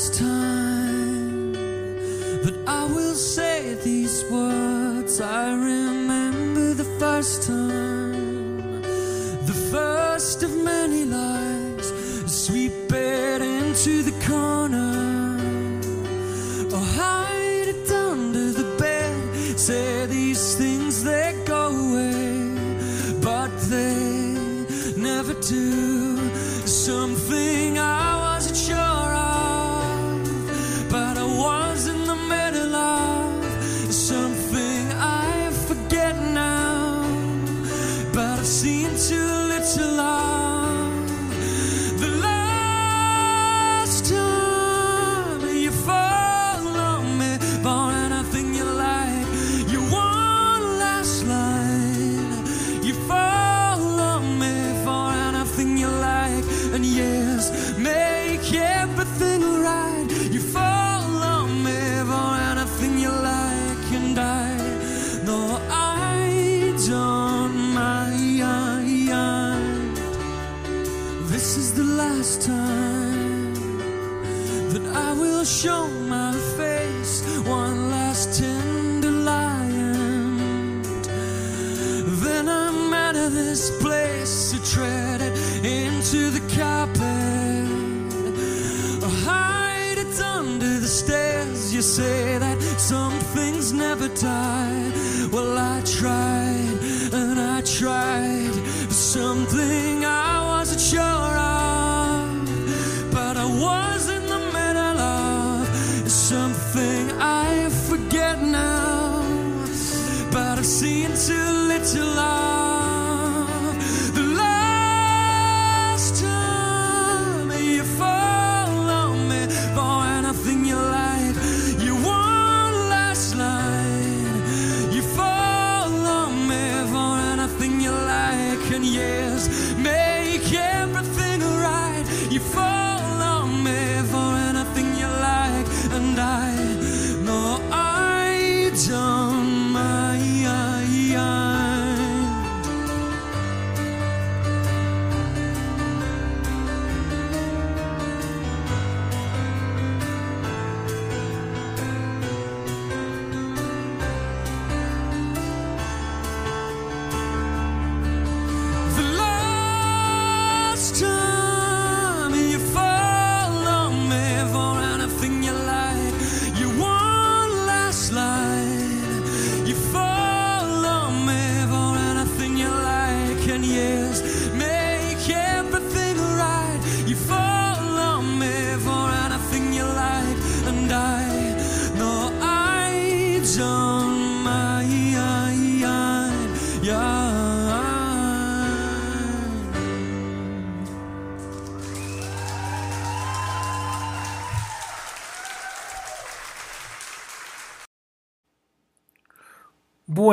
Last time that I will say these words. I remember the first time, I've seen too little. Tried something I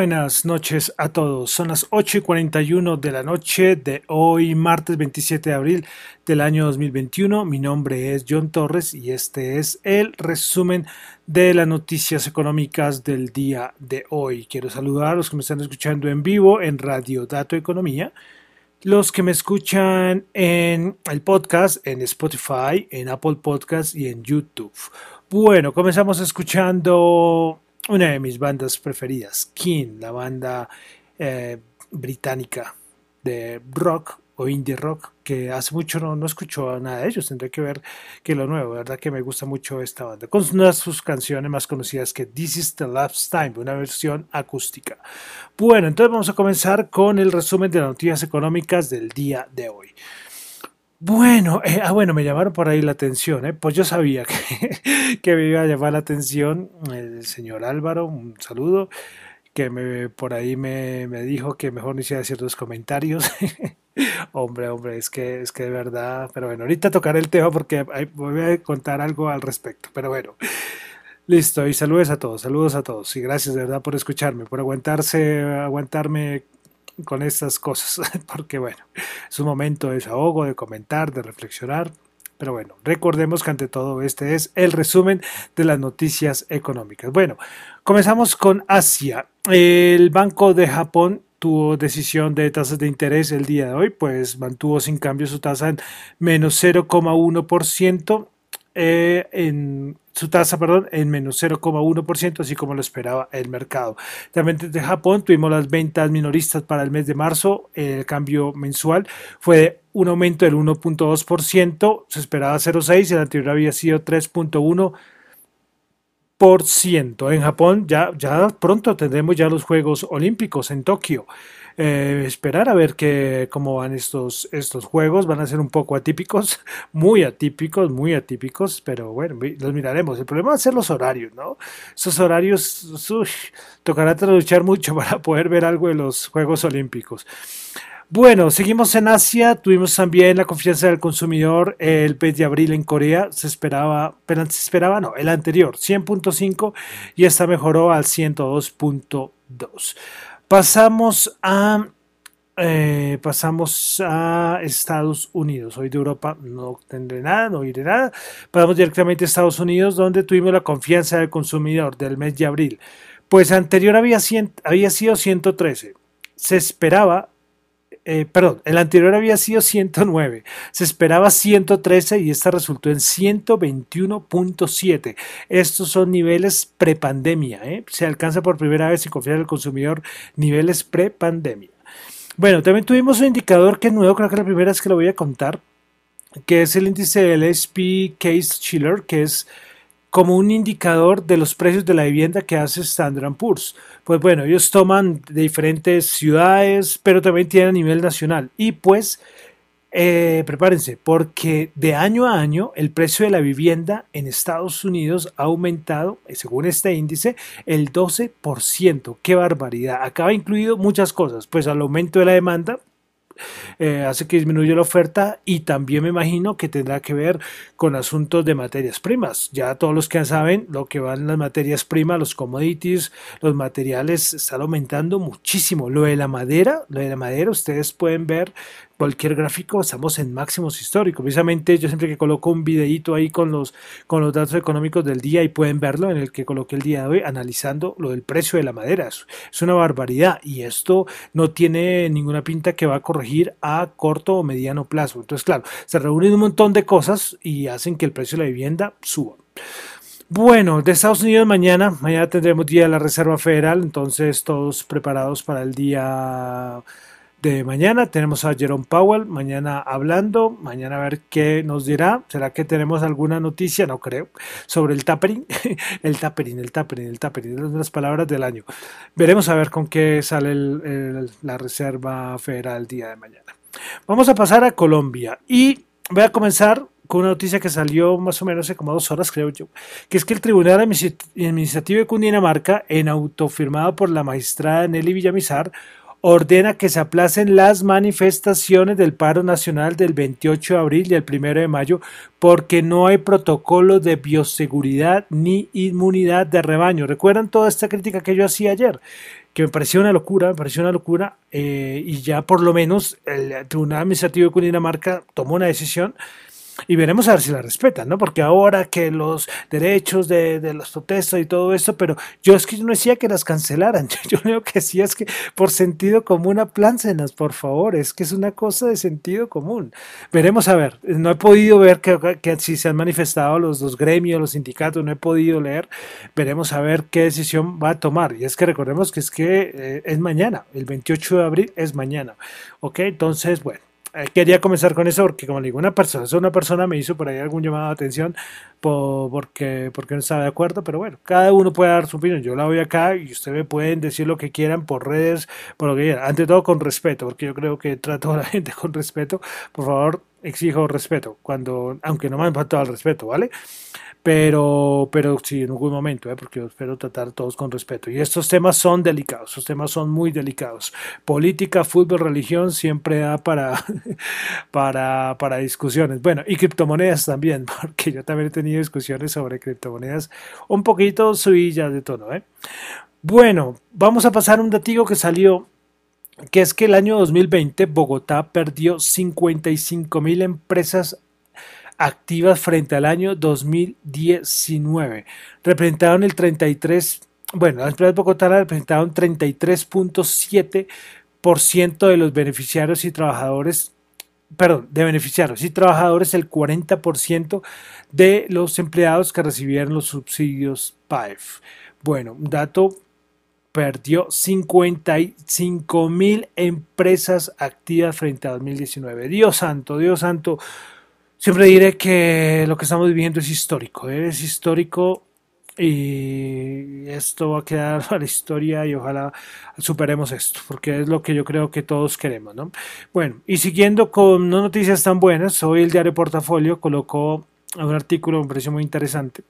Buenas noches a todos. Son las 8 y 41 de la noche de hoy, martes 27 de abril del año 2021. Mi nombre es John Torres y este es el resumen de las noticias económicas del día de hoy. Quiero saludar a los que me están escuchando en vivo en Radio Dato Economía, los que me escuchan en el podcast, en Spotify, en Apple Podcast y en YouTube. Bueno, comenzamos escuchando una de mis bandas preferidas, King, la banda eh, británica de rock o indie rock, que hace mucho no, no escucho nada de ellos, tendré que ver que lo nuevo, verdad que me gusta mucho esta banda, con una de sus canciones más conocidas que This is the Last Time, una versión acústica. Bueno, entonces vamos a comenzar con el resumen de las noticias económicas del día de hoy. Bueno, eh, ah, bueno, me llamaron por ahí la atención, ¿eh? pues yo sabía que, que me iba a llamar la atención el señor Álvaro, un saludo, que me, por ahí me, me dijo que mejor no hiciera ciertos comentarios. hombre, hombre, es que, es que de verdad, pero bueno, ahorita tocaré el tema porque voy a contar algo al respecto, pero bueno. Listo, y saludos a todos, saludos a todos, y gracias de verdad por escucharme, por aguantarse, aguantarme con estas cosas, porque bueno, es un momento de desahogo, de comentar, de reflexionar. Pero bueno, recordemos que ante todo este es el resumen de las noticias económicas. Bueno, comenzamos con Asia. El Banco de Japón tuvo decisión de tasas de interés el día de hoy, pues mantuvo sin cambio su tasa en menos 0,1%. eh, en su tasa, perdón, en menos 0,1%, así como lo esperaba el mercado. También desde Japón tuvimos las ventas minoristas para el mes de marzo. El cambio mensual fue un aumento del 1.2%, se esperaba 0.6, el anterior había sido 3.1%. En Japón ya, ya pronto tendremos ya los Juegos Olímpicos en Tokio. Eh, esperar a ver que, cómo van estos, estos juegos. Van a ser un poco atípicos, muy atípicos, muy atípicos, pero bueno, los miraremos. El problema va a ser los horarios, ¿no? Esos horarios, uy, tocará traducir mucho para poder ver algo de los Juegos Olímpicos. Bueno, seguimos en Asia. Tuvimos también la confianza del consumidor el 20 de abril en Corea. Se esperaba, pero se esperaba, no, el anterior, 100.5 y esta mejoró al 102.2. Pasamos a eh, pasamos a Estados Unidos. Hoy de Europa no tendré nada, no iré nada. Pasamos directamente a Estados Unidos, donde tuvimos la confianza del consumidor del mes de abril. Pues anterior había, había sido 113. Se esperaba eh, perdón, el anterior había sido 109, se esperaba 113 y esta resultó en 121.7. Estos son niveles prepandemia, ¿eh? se alcanza por primera vez sin confiar el consumidor niveles prepandemia. Bueno, también tuvimos un indicador que es nuevo, creo que la primera vez que lo voy a contar, que es el índice del SP Case Chiller, que es como un indicador de los precios de la vivienda que hace Standard Poor's. Pues bueno, ellos toman de diferentes ciudades, pero también tienen a nivel nacional. Y pues, eh, prepárense, porque de año a año el precio de la vivienda en Estados Unidos ha aumentado, según este índice, el 12%. ¡Qué barbaridad! Acaba incluido muchas cosas, pues al aumento de la demanda, eh, hace que disminuya la oferta y también me imagino que tendrá que ver con asuntos de materias primas. Ya todos los que saben lo que van las materias primas, los commodities, los materiales están aumentando muchísimo. Lo de la madera, lo de la madera, ustedes pueden ver cualquier gráfico, estamos en máximos históricos. Precisamente yo siempre que coloco un videito ahí con los, con los datos económicos del día y pueden verlo en el que coloqué el día de hoy analizando lo del precio de la madera. Es una barbaridad y esto no tiene ninguna pinta que va a corregir a corto o mediano plazo. Entonces, claro, se reúnen un montón de cosas y hacen que el precio de la vivienda suba. Bueno, de Estados Unidos mañana, mañana tendremos día de la Reserva Federal, entonces todos preparados para el día de mañana. Tenemos a Jerome Powell mañana hablando, mañana a ver qué nos dirá. ¿Será que tenemos alguna noticia? No creo. Sobre el tapering, el tapering, el tapering, el tapering, las palabras del año. Veremos a ver con qué sale la Reserva Federal el día de mañana. Vamos a pasar a Colombia y voy a comenzar con una noticia que salió más o menos hace como dos horas, creo yo, que es que el Tribunal Administrativo de Cundinamarca, en auto firmado por la magistrada Nelly Villamizar, ordena que se aplacen las manifestaciones del paro nacional del 28 de abril y el 1 de mayo porque no hay protocolo de bioseguridad ni inmunidad de rebaño. ¿Recuerdan toda esta crítica que yo hacía ayer? Que me pareció una locura, me pareció una locura eh, y ya por lo menos el Tribunal Administrativo de Cundinamarca tomó una decisión y veremos a ver si la respetan, ¿no? Porque ahora que los derechos de, de los protestas y todo esto, pero yo es que yo no decía que las cancelaran, yo, lo que decía es que por sentido común apláncenas, por favor, es que es una cosa de sentido común. Veremos a ver, no he podido ver que, que si se han manifestado los dos gremios, los sindicatos, no he podido leer, veremos a ver qué decisión va a tomar. Y es que recordemos que es que eh, es mañana, el 28 de abril es mañana, ¿ok? Entonces, bueno. Quería comenzar con eso porque, como le digo, una persona, una persona me hizo por ahí algún llamado de atención porque, porque no estaba de acuerdo, pero bueno, cada uno puede dar su opinión. Yo la voy acá y ustedes pueden decir lo que quieran por redes, por lo que quieran. Ante todo con respeto, porque yo creo que trato a la gente con respeto. Por favor, exijo respeto, cuando, aunque no me han faltado al respeto, ¿vale? pero, pero sí, en algún momento, ¿eh? porque yo espero tratar todos con respeto. Y estos temas son delicados, estos temas son muy delicados. Política, fútbol, religión siempre da para, para, para discusiones. Bueno, y criptomonedas también, porque yo también he tenido discusiones sobre criptomonedas un poquito subillas de tono. ¿eh? Bueno, vamos a pasar un datigo que salió que es que el año 2020 Bogotá perdió 55 mil empresas activas frente al año 2019. Representaron el 33, bueno, las empresas bogotanas representaron 33.7% de los beneficiarios y trabajadores perdón, de beneficiarios y trabajadores el 40% de los empleados que recibieron los subsidios PAEF. Bueno, un dato perdió 55 mil empresas activas frente a 2019. Dios santo, Dios santo. Siempre diré que lo que estamos viviendo es histórico, ¿eh? es histórico y esto va a quedar a la historia y ojalá superemos esto, porque es lo que yo creo que todos queremos, ¿no? Bueno, y siguiendo con no noticias tan buenas, hoy el diario Portafolio colocó un artículo, me pareció muy interesante.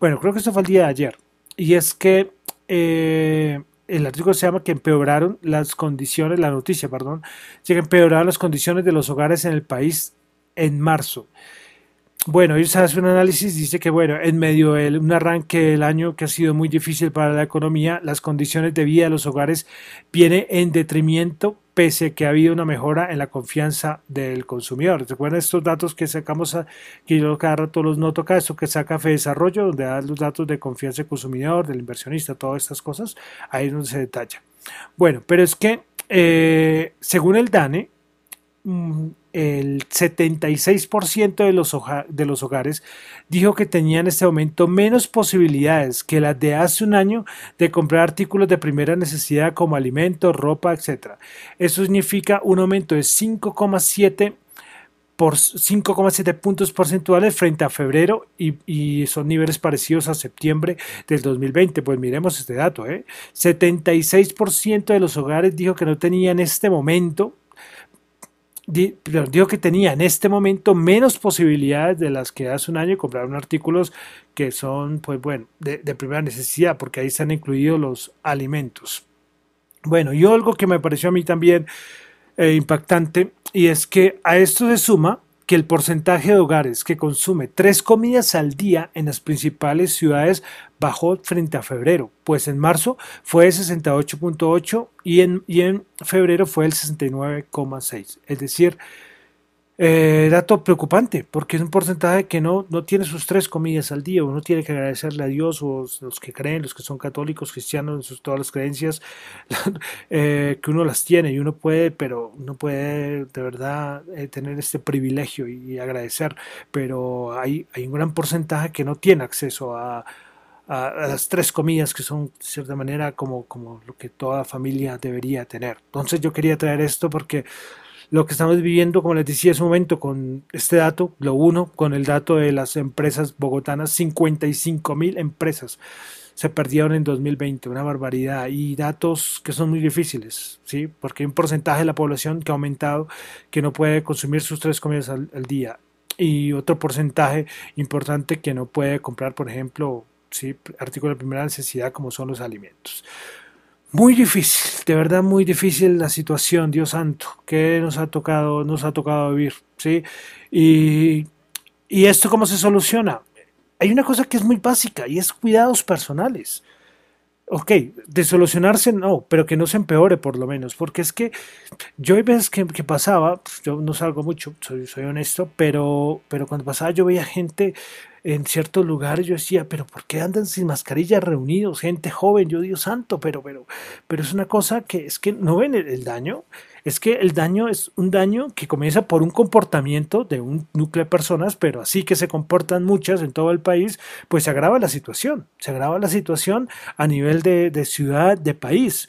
Bueno, creo que esto fue el día de ayer, y es que eh, el artículo se llama que empeoraron las condiciones, la noticia, perdón, que empeoraron las condiciones de los hogares en el país en marzo. Bueno, ellos hacen un análisis, dice que bueno, en medio de un arranque del año que ha sido muy difícil para la economía, las condiciones de vida de los hogares viene en detrimento pese a que ha habido una mejora en la confianza del consumidor. ¿Recuerdan estos datos que sacamos, que yo cada rato los noto acá, esto que saca Fe Desarrollo, donde da los datos de confianza del consumidor, del inversionista, todas estas cosas, ahí es donde se detalla. Bueno, pero es que eh, según el DANE, mm, el 76% de los, hogares dijo que tenían en este momento menos posibilidades que las de hace un año de comprar artículos de primera necesidad como alimentos, ropa, etc. Eso significa un aumento de 5,7 por 5,7 puntos porcentuales frente a febrero y, y, son niveles parecidos a septiembre del 2020. Pues miremos este dato. ¿eh? 76% de los hogares dijo que no tenían en este momento digo que tenía en este momento menos posibilidades de las que hace un año compraron artículos que son, pues bueno, de, primera necesidad, porque ahí están incluidos los alimentos. Bueno, y algo que me pareció a mí también eh, impactante, y es que a esto se suma que el porcentaje de hogares que consume tres comidas al día en las principales ciudades bajó frente a febrero, pues en marzo fue el 68.8 y en, y en febrero fue el 69.6. Es decir, eh, dato preocupante, porque es un porcentaje que no, no tiene sus tres comidas al día. Uno tiene que agradecerle a Dios, o los que creen, los que son católicos, cristianos, todas las creencias, eh, que uno las tiene y uno puede, pero no puede de verdad eh, tener este privilegio y, agradecer. Pero hay, hay un gran porcentaje que no tiene acceso a, a, las tres comidas que son de cierta manera como, como lo que toda familia debería tener. Entonces yo quería traer esto porque lo que estamos viviendo, como les decía hace un momento, con este dato, lo uno, con el dato de las empresas bogotanas, 55 mil empresas se perdieron en 2020, una barbaridad, y datos que son muy difíciles, ¿sí? porque hay un porcentaje de la población que ha aumentado, que no puede consumir sus tres comidas al, día, y otro porcentaje importante que no puede comprar, por ejemplo, ¿sí? artículos de primera necesidad como son los alimentos. Muy difícil, de verdad muy difícil la situación, Dios santo, que nos ha tocado, nos ha tocado vivir, ¿sí? Y, y esto cómo se soluciona? Hay una cosa que es muy básica y es cuidados personales. Ok, de solucionarse no, pero que no se empeore por lo menos, porque es que yo hay veces que, pasaba, pues, yo no salgo mucho, soy, soy honesto, pero, pero cuando pasaba yo veía gente en ciertos lugares yo decía, pero ¿por qué andan sin mascarilla reunidos? Gente joven, yo digo santo, pero, pero, pero es una cosa que es que no ven el, daño, es que el daño es un daño que comienza por un comportamiento de un núcleo de personas, pero así que se comportan muchas en todo el país, pues se agrava la situación, se agrava la situación a nivel de, de ciudad, de país.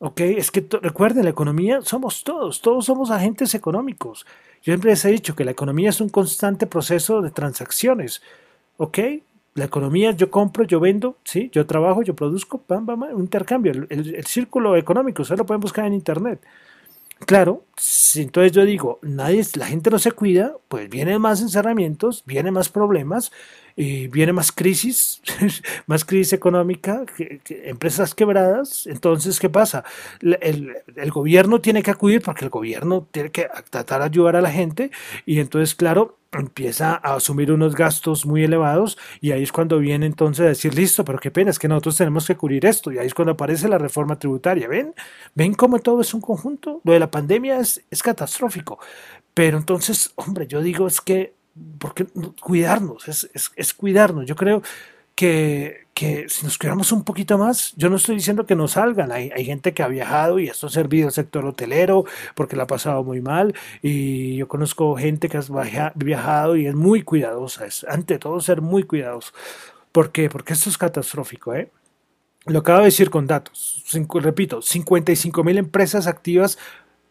¿Ok? Es que recuerden, la economía somos todos, todos somos agentes económicos. Yo siempre les he dicho que la economía es un constante proceso de transacciones. ¿Ok? La economía, yo compro, yo vendo, ¿sí? Yo trabajo, yo produzco, bam, bam, un intercambio. El, círculo económico, ustedes lo pueden buscar en internet. Claro, si entonces yo digo, nadie, la gente no se cuida, pues vienen más encerramientos, vienen más problemas, y viene más crisis, más crisis económica, empresas quebradas. Entonces, ¿qué pasa? El, el, gobierno tiene que acudir porque el gobierno tiene que tratar de ayudar a la gente y entonces, claro, empieza a asumir unos gastos muy elevados y ahí es cuando viene entonces a decir, listo, pero qué pena, es que nosotros tenemos que cubrir esto y ahí es cuando aparece la reforma tributaria. ¿Ven? ¿Ven cómo todo es un conjunto? Lo de la pandemia es, es catastrófico. Pero entonces, hombre, yo digo es que porque cuidarnos, es, es, cuidarnos. Yo creo que, que si nos cuidamos un poquito más, yo no estoy diciendo que no salgan, hay, hay, gente que ha viajado y esto ha servido al sector hotelero porque la ha pasado muy mal y yo conozco gente que ha viajado y es muy cuidadosa, es ante todo ser muy cuidadoso. ¿Por? Porque esto es catastrófico, ¿eh? Lo acabo de decir con datos, repito, 55 mil empresas activas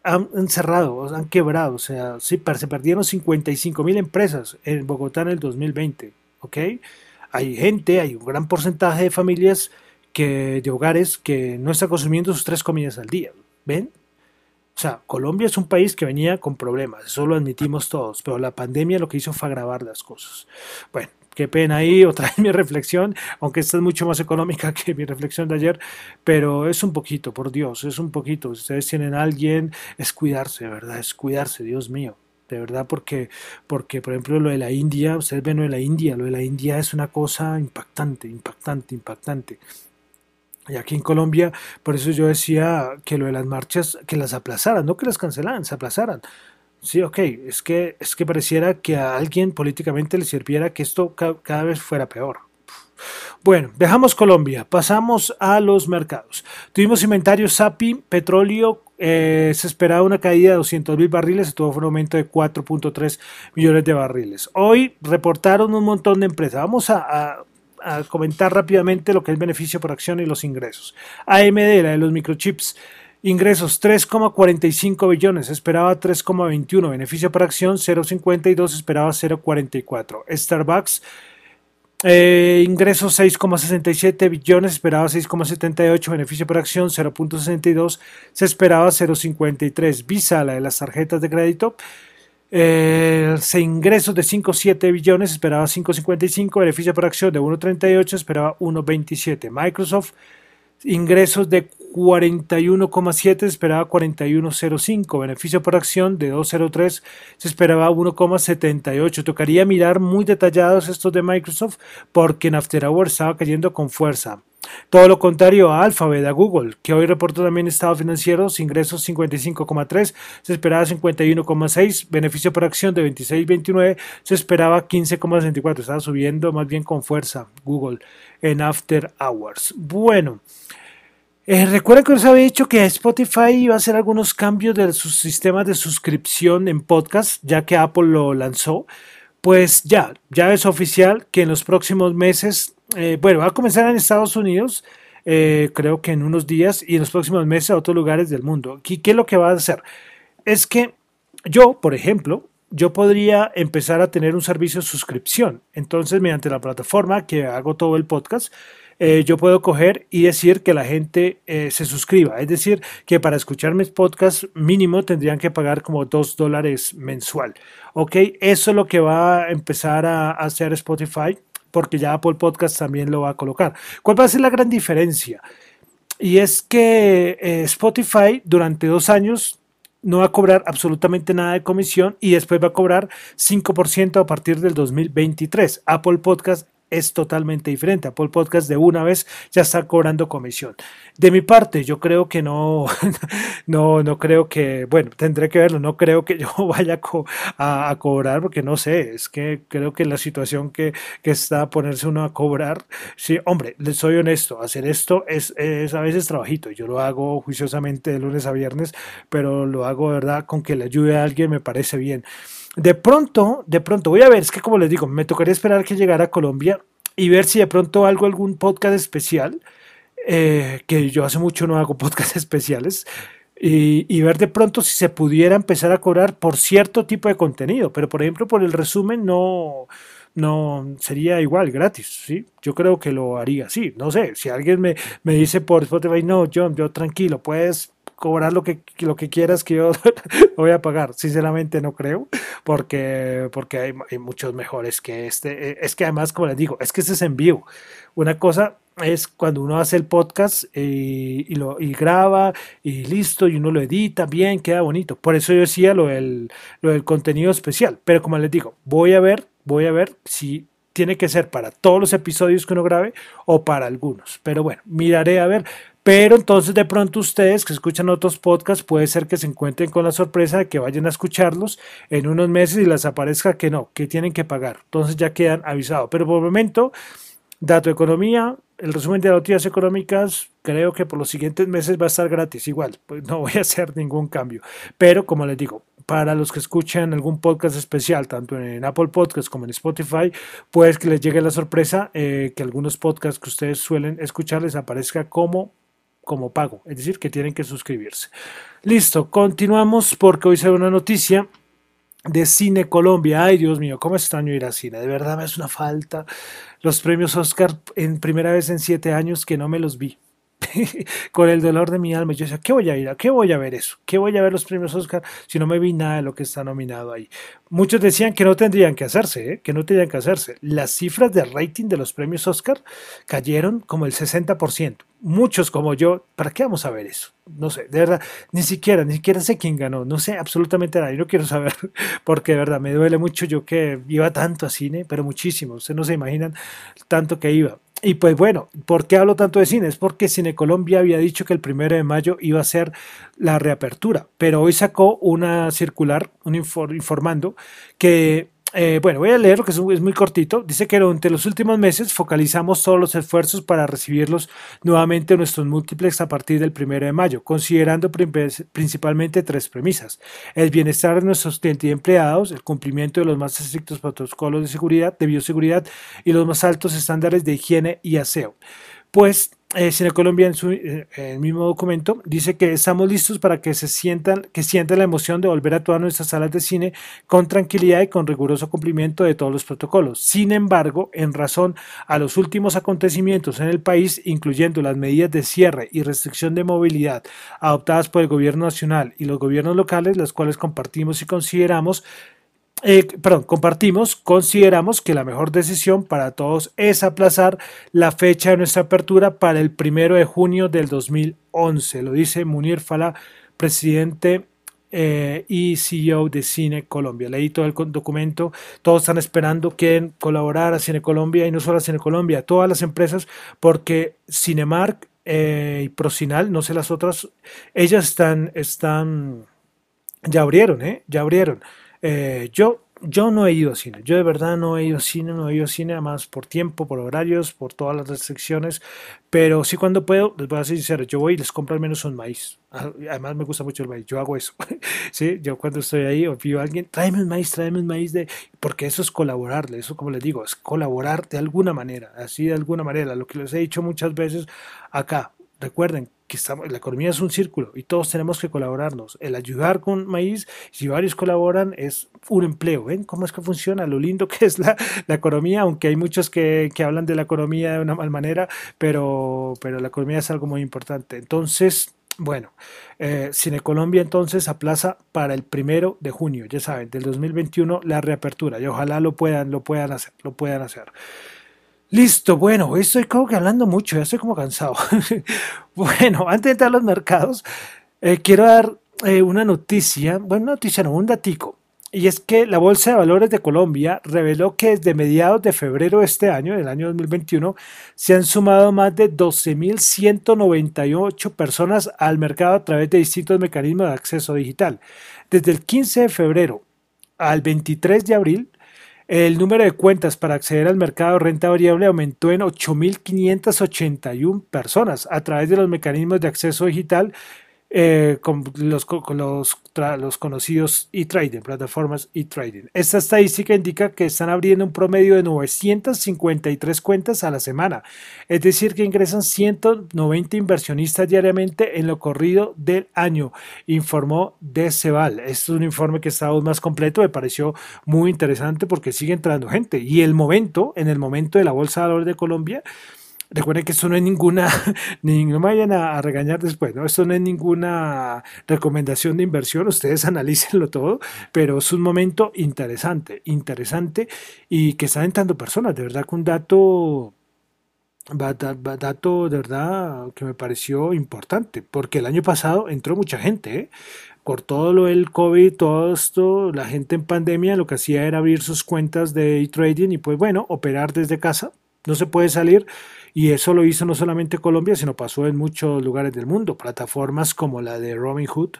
han, cerrado, han quebrado, o sea, sí, se perdieron 55 mil empresas en Bogotá en el 2020, ¿ok? hay gente, hay un gran porcentaje de familias que, de hogares que no está consumiendo sus tres comidas al día. ¿Ven? O sea, Colombia es un país que venía con problemas, eso lo admitimos todos, pero la pandemia lo que hizo fue agravar las cosas. Bueno, qué pena ahí, otra vez mi reflexión, aunque esta es mucho más económica que mi reflexión de ayer, pero es un poquito, por Dios, es un poquito. Si ustedes tienen a alguien, es cuidarse, ¿verdad? Es cuidarse, Dios mío de verdad, porque, porque por ejemplo lo de la India, ustedes ven lo de la India, lo de la India es una cosa impactante, impactante, impactante. Y aquí en Colombia, por eso yo decía que lo de las marchas, que las aplazaran, no que las cancelaran, se aplazaran. Sí, ok, es que, es que pareciera que a alguien políticamente le sirviera que esto cada vez fuera peor. Bueno, dejamos Colombia, pasamos a los mercados. Tuvimos inventario SAPI, petróleo, eh, se esperaba una caída de 200 mil barriles, se tuvo un aumento de 4.3 millones de barriles. Hoy reportaron un montón de empresas. Vamos a, comentar rápidamente lo que es beneficio por acción y los ingresos. AMD, la de los microchips. Ingresos 3,45 billones, esperaba 3,21. Beneficio por acción 0,52, esperaba 0,44. Starbucks eh, ingresos 6,67 billones, esperaba 6,78, beneficio por acción 0.62, se esperaba 0.53. Visa, la de las tarjetas de crédito, eh, ingresos de 5,7 billones, esperaba 5,55, beneficio por acción de 1,38, esperaba 1,27. Microsoft, ingresos de 41,7 esperaba 41,05. Beneficio por acción de 2,03 se esperaba 1,78. Tocaría mirar muy detallados estos de Microsoft porque en After Hours estaba cayendo con fuerza. Todo lo contrario a Alphabet, a Google, que hoy reportó también estado financiero, ingresos 55,3, se esperaba 51,6, beneficio por acción de 26,29, se esperaba 15,64, estaba subiendo más bien con fuerza Google en After Hours. Bueno, eh, recuerda que os había dicho que Spotify iba a hacer algunos cambios de sus sistemas de suscripción en podcast, ya que Apple lo lanzó. Pues ya, ya es oficial que en los próximos meses, eh, bueno, va a comenzar en Estados Unidos, eh, creo que en unos días, y en los próximos meses a otros lugares del mundo. ¿Y qué es lo que va a hacer? Es que yo, por ejemplo, yo podría empezar a tener un servicio de suscripción. Entonces, mediante la plataforma que hago todo el podcast, eh, yo puedo coger y decir que la gente eh, se suscriba. Es decir, que para escuchar mis podcasts mínimo tendrían que pagar como dos dólares mensual. Ok, eso es lo que va a empezar a hacer Spotify porque ya Apple Podcast también lo va a colocar. ¿Cuál va a ser la gran diferencia? Y es que eh, Spotify durante dos años no va a cobrar absolutamente nada de comisión y después va a cobrar 5% a partir del 2023. Apple Podcast es totalmente diferente. Apple Podcast de una vez ya está cobrando comisión. De mi parte, yo creo que no, no, no creo que, bueno, tendré que verlo, no creo que yo vaya a, cobrar porque no sé, es que creo que la situación que, que está a ponerse uno a cobrar, sí, hombre, les soy honesto, hacer esto es, es a veces trabajito, yo lo hago juiciosamente de lunes a viernes, pero lo hago, ¿verdad? Con que le ayude a alguien me parece bien. De pronto, de pronto, voy a ver, es que como les digo, me tocaría esperar que llegara a Colombia y ver si de pronto hago algún podcast especial, eh, que yo hace mucho no hago podcast especiales, y, ver de pronto si se pudiera empezar a cobrar por cierto tipo de contenido, pero por ejemplo por el resumen no, no sería igual gratis, ¿sí? Yo creo que lo haría así, no sé, si alguien me, me dice por Spotify, no, John, yo tranquilo, puedes cobrar lo que, lo que quieras que yo voy a pagar. Sinceramente no creo, porque, porque hay, muchos mejores que este. Eh, es que además, como les digo, es que este es en vivo. Una cosa es cuando uno hace el podcast y, lo, y graba y listo, y uno lo edita bien, queda bonito. Por eso yo decía lo del, lo del contenido especial. Pero como les digo, voy a ver, voy a ver si tiene que ser para todos los episodios que uno grabe o para algunos. Pero bueno, miraré a ver. Pero entonces de pronto ustedes que escuchan otros podcasts puede ser que se encuentren con la sorpresa de que vayan a escucharlos en unos meses y les aparezca que no, que tienen que pagar. Entonces ya quedan avisados. Pero por el momento, Dato Economía, el resumen de noticias económicas creo que por los siguientes meses va a estar gratis igual, pues no voy a hacer ningún cambio. Pero como les digo, para los que escuchan algún podcast especial, tanto en Apple Podcasts como en Spotify, pues que les llegue la sorpresa eh, que algunos podcasts que ustedes suelen escuchar les aparezca como como pago, es decir, que tienen que suscribirse. Listo, continuamos porque hoy se ve una noticia de Cine Colombia. Ay, Dios mío, cómo extraño ir a cine. De verdad me hace una falta. Los premios Oscar en primera vez en siete años que no me los vi. con el dolor de mi alma. Yo decía, ¿qué voy a ir? ¿A qué voy a ver eso? ¿Qué voy a ver los premios Oscar si no me vi nada de lo que está nominado ahí? Muchos decían que no tendrían que hacerse, ¿eh? que no tendrían que hacerse. Las cifras de rating de los premios Oscar cayeron como el 60%. Muchos como yo, ¿para qué vamos a ver eso? No sé, de verdad, ni siquiera, ni siquiera sé quién ganó, no sé absolutamente nada, y no quiero saber, porque de verdad me duele mucho yo que iba tanto a cine, pero muchísimo, ustedes no se imaginan tanto que iba. Y pues bueno, ¿por qué hablo tanto de cine? Es porque Cine Colombia había dicho que el primero de mayo iba a ser la reapertura, pero hoy sacó una circular un informando que eh, bueno, voy a leer lo que es, muy cortito. Dice que durante los últimos meses focalizamos todos los esfuerzos para recibirlos nuevamente en nuestros múltiplex a partir del primero de mayo, considerando principalmente tres premisas: el bienestar de nuestros clientes y empleados, el cumplimiento de los más estrictos protocolos de seguridad, de bioseguridad y los más altos estándares de higiene y aseo. Pues eh, Cine Colombia en, su, eh, mismo documento dice que estamos listos para que se sientan, que sientan la emoción de volver a todas nuestras salas de cine con tranquilidad y con riguroso cumplimiento de todos los protocolos. Sin embargo, en razón a los últimos acontecimientos en el país, incluyendo las medidas de cierre y restricción de movilidad adoptadas por el gobierno nacional y los gobiernos locales, las cuales compartimos y consideramos eh, perdón, compartimos, consideramos que la mejor decisión para todos es aplazar la fecha de nuestra apertura para el primero de junio del 2011. Lo dice Munir Fala, presidente eh, y CEO de Cine Colombia. Leí todo el documento, todos están esperando que colaborar a Cine Colombia y no solo a Cine Colombia, todas las empresas, porque Cinemark eh, y Procinal, no sé las otras, ellas están, están, ya abrieron, ¿eh? Ya abrieron. Eh, yo, yo no he ido a cine, yo de verdad no he ido a cine, no he ido a cine, además por tiempo, por horarios, por todas las restricciones, pero sí cuando puedo, les voy a ser sincero, yo voy y les compro al menos un maíz. Ah, además me gusta mucho el maíz, yo hago eso. ¿sí? Yo cuando estoy ahí o pido a alguien, tráeme un maíz, tráeme un maíz, de... porque eso es colaborarle, eso como les digo, es colaborar de alguna manera, así de alguna manera, lo que les he dicho muchas veces acá. Recuerden, que estamos, la economía es un círculo y todos tenemos que colaborarnos. El ayudar con maíz, si varios colaboran, es un empleo. ¿Ven cómo es que funciona? Lo lindo que es la, economía, aunque hay muchos que, hablan de la economía de una mal manera, pero, pero la economía es algo muy importante. Entonces, bueno, eh, Cine Colombia entonces aplaza para el primero de junio, ya saben, del 2021 la reapertura y ojalá lo puedan, lo puedan hacer, lo puedan hacer. Listo, bueno, estoy como que hablando mucho, ya estoy como cansado. bueno, antes de entrar a los mercados, eh, quiero dar eh, una noticia, bueno, noticia, no, un datico. Y es que la Bolsa de Valores de Colombia reveló que desde mediados de febrero de este año, del año 2021, se han sumado más de 12.198 personas al mercado a través de distintos mecanismos de acceso digital. Desde el 15 de febrero al 23 de abril, el número de cuentas para acceder al mercado de renta variable aumentó en 8.581 personas a través de los mecanismos de acceso digital eh, con, los, conocidos e-trading, plataformas e-trading. Esta estadística indica que están abriendo un promedio de 953 cuentas a la semana, es decir, que ingresan 190 inversionistas diariamente en lo corrido del año, informó Deceval. Este es un informe que está aún más completo, me pareció muy interesante porque sigue entrando gente y el momento, en el momento de la Bolsa de Valores de Colombia, Recuerden que esto no es ninguna, ni, me vayan a, regañar después, ¿no? Esto no es ninguna recomendación de inversión, ustedes analícenlo todo, pero es un momento interesante, interesante y que están entrando personas, de verdad que un dato dato de verdad que me pareció importante, porque el año pasado entró mucha gente, ¿eh? por todo lo del COVID, todo esto, la gente en pandemia lo que hacía era abrir sus cuentas de trading y pues bueno, operar desde casa, no se puede salir Y eso lo hizo no solamente Colombia, sino pasó en muchos lugares del mundo. Plataformas como la de Robinhood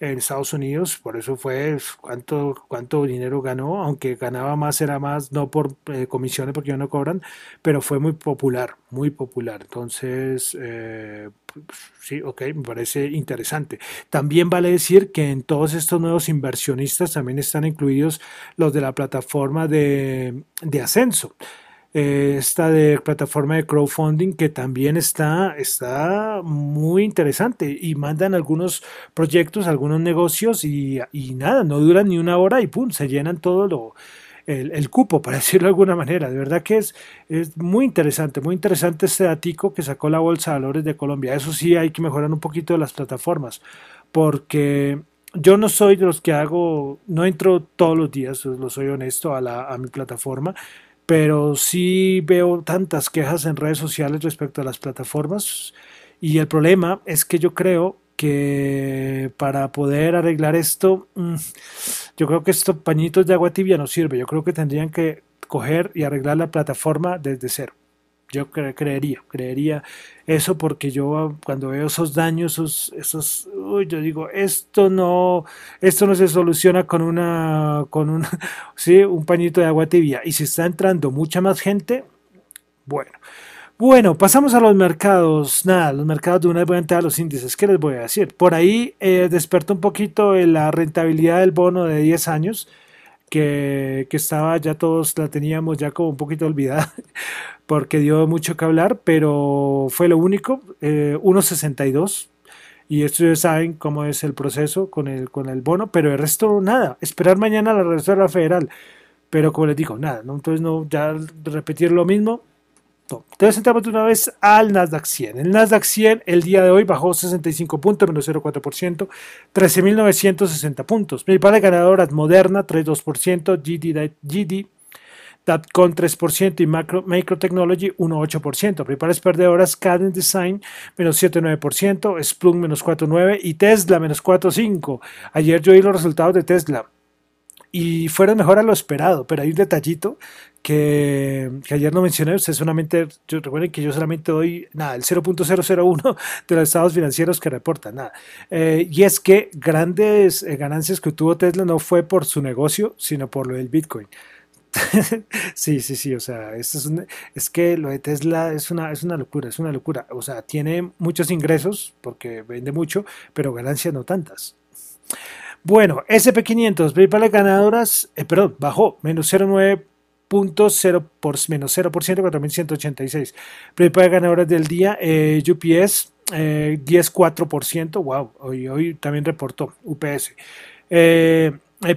en Estados Unidos, por eso fue cuánto, cuánto dinero ganó, aunque ganaba más, era más, no por eh, comisiones porque no cobran, pero fue muy popular, muy popular. Entonces, eh, sí, ok, me parece interesante. También vale decir que en todos estos nuevos inversionistas también están incluidos los de la plataforma de, de ascenso. Eh, esta de plataforma de crowdfunding que también está, está muy interesante y mandan algunos proyectos, algunos negocios y, nada, no duran ni una hora y pum, se llenan todo lo, el, cupo, para decirlo de alguna manera. De verdad que es, es muy interesante, muy interesante este datico que sacó la Bolsa de Valores de Colombia. Eso sí, hay que mejorar un poquito las plataformas, porque yo no soy de los que hago, no entro todos los días, lo soy honesto, a, la, a mi plataforma pero sí veo tantas quejas en redes sociales respecto a las plataformas y el problema es que yo creo que para poder arreglar esto, mm, yo creo que estos pañitos de agua tibia no sirve, yo creo que tendrían que coger y arreglar la plataforma desde cero. Yo creería, creería eso porque yo cuando veo esos daños, esos, esos yo digo, esto no, esto no se soluciona con una, con un, sí, un pañito de agua tibia. Y si está entrando mucha más gente, bueno. Bueno, pasamos a los mercados. Nada, los mercados de una vez voy a entrar a los índices. ¿Qué les voy a decir? Por ahí eh, despertó un poquito la rentabilidad del bono de 10 años que, estaba ya todos la teníamos ya como un poquito olvidada porque dio mucho que hablar, pero fue lo único, eh, 1.62 y esto ya saben cómo es el proceso con el, con el bono, pero el resto nada, esperar mañana la Reserva Federal, pero como les digo, nada, ¿no? entonces no, ya repetir lo mismo, entonces entramos de una vez al Nasdaq 100. El Nasdaq 100 el día de hoy bajó 65 puntos, menos 0,4%, 13.960 puntos. Principales ganadoras Moderna, 3,2%, GD, GD con 3% y Macro, Micro Technology 1,8%. Principales perdedoras Cadence Design menos 7,9%, Splunk menos 4,9% y Tesla menos 4,5%. Ayer yo vi los resultados de Tesla y fueron mejor a lo esperado, pero hay un detallito que, ayer no mencioné, usted solamente, yo, recuerden que yo solamente doy nada, el 0.001 de los estados financieros que reportan, nada. Eh, y es que grandes eh, ganancias que tuvo Tesla no fue por su negocio, sino por lo del Bitcoin. sí, sí, sí, o sea, esto es, es que lo de Tesla es una, es una locura, es una locura. O sea, tiene muchos ingresos porque vende mucho, pero ganancias no tantas. Bueno, SP500, principales ganadoras, eh, perdón, bajó menos 0,9 0.0 por menos 0%, 4.186. Principales ganadoras del día, eh, UPS, eh, 10,4%, wow, hoy, hoy también reportó UPS. Eh,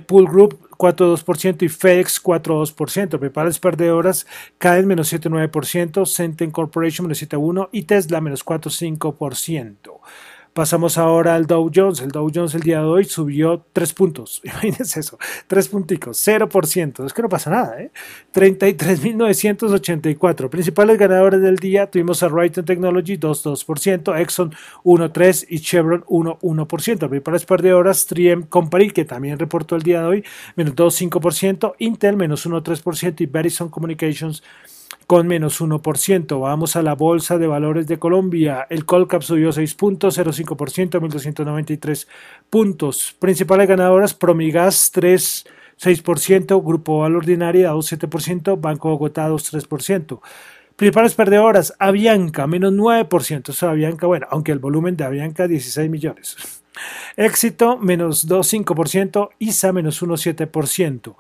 Pool Group 4,2% y FedEx 4,2%. Principales perdedoras, caen menos 7,9%, Centen Corporation menos 7,1% y Tesla menos 4,5%. Pasamos ahora al Dow Jones. El Dow Jones el día de hoy subió 3 puntos. Imagínense eso, 3 punticos, 0%. Es que no pasa nada, ¿eh? 33.984. Principales ganadores del día tuvimos a Raytheon Technology 2,2%, Exxon 1,3% y Chevron 1,1%. Principales perdedoras 3M Company, que también reportó el día de hoy, menos 2,5%, Intel menos 1,3% y Verizon Communications con menos 1%. Vamos a la Bolsa de Valores de Colombia. El Colcap subió 6.05%, 1.293 puntos. Principales ganadoras, Promigas 3. 6%, Grupo Valor Ordinaria 2,7%, Banco Bogotá 2,3%. Principales perdedoras, Avianca menos 9%, eso Avianca, bueno, aunque el volumen de Avianca 16 millones. Éxito menos 2,5%, ISA menos 1,7%.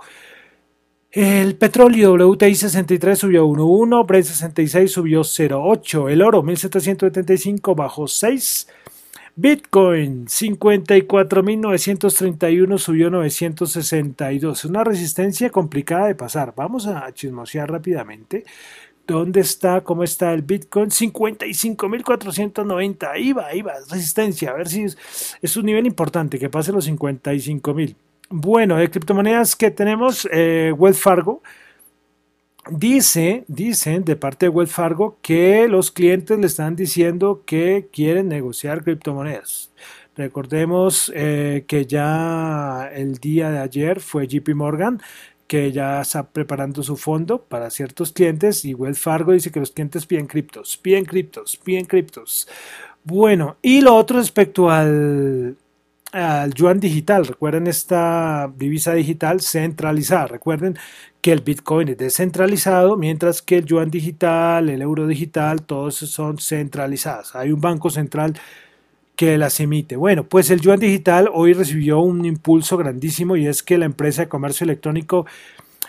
El petróleo WTI 63 subió 1.1, Brent 66 subió 0.8, el oro 1775 bajó 6, Bitcoin 54.931 subió 962. Una resistencia complicada de pasar. Vamos a chismosear rápidamente. ¿Dónde está? ¿Cómo está el Bitcoin? 55.490. Ahí va, ahí va. Resistencia. A ver si es, es un nivel importante que pase los 55.000. Bueno, de criptomonedas que tenemos, eh, Wells Fargo dice, dicen de parte de Wells Fargo que los clientes le están diciendo que quieren negociar criptomonedas. Recordemos eh, que ya el día de ayer fue JP Morgan que ya está preparando su fondo para ciertos clientes y Wells Fargo dice que los clientes piden criptos, piden criptos, piden criptos. Bueno, y lo otro respecto al, al yuan digital. Recuerden esta divisa digital centralizada. Recuerden que el Bitcoin es descentralizado, mientras que el yuan digital, el euro digital, todos son centralizados. Hay un banco central que las emite. Bueno, pues el yuan digital hoy recibió un impulso grandísimo y es que la empresa de comercio electrónico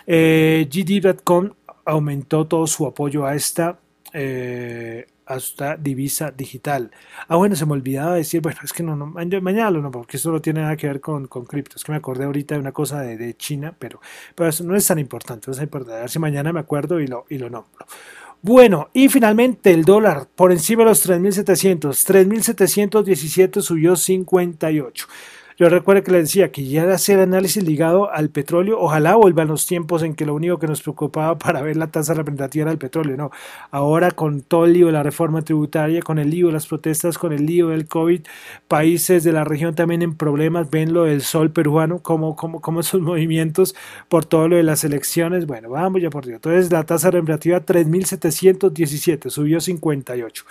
eh, GD.com aumentó todo su apoyo a esta eh, hasta divisa digital. Ah, bueno, se me olvidaba decir, bueno, es que no, no mañana no, porque eso no tiene nada que ver con, con cripto. Es que me acordé ahorita de una cosa de, de China, pero, pero eso no es tan importante. No es importante. A ver si mañana me acuerdo y lo, y lo nombro. Bueno, y finalmente el dólar por encima de los 3.700. 3.717 subió 58. Yo recuerdo que le decía que ya hacer análisis ligado al petróleo. Ojalá vuelvan los tiempos en que lo único que nos preocupaba para ver la tasa representativa era el petróleo. No, ahora con todo el lío de la reforma tributaria, con el lío de las protestas, con el lío del COVID, países de la región también en problemas. Ven lo del sol peruano, como, como, como esos movimientos por todo lo de las elecciones. Bueno, vamos ya por Dios. Entonces la tasa representativa 3.717, subió 58.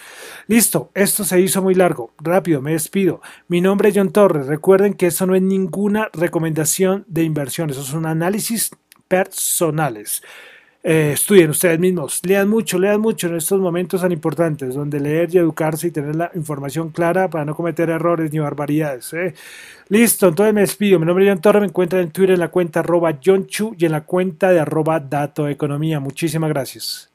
Listo, esto se hizo muy largo. Rápido, me despido. Mi nombre es John Torres. Que eso no es ninguna recomendación de inversión, eso son análisis personales. Eh, estudien ustedes mismos, lean mucho, lean mucho en estos momentos tan importantes, donde leer y educarse y tener la información clara para no cometer errores ni barbaridades. ¿eh? Listo, entonces me despido. Mi nombre es John Torre, me encuentran en Twitter en la cuenta arroba John y en la cuenta de arroba Dato Economía. Muchísimas gracias.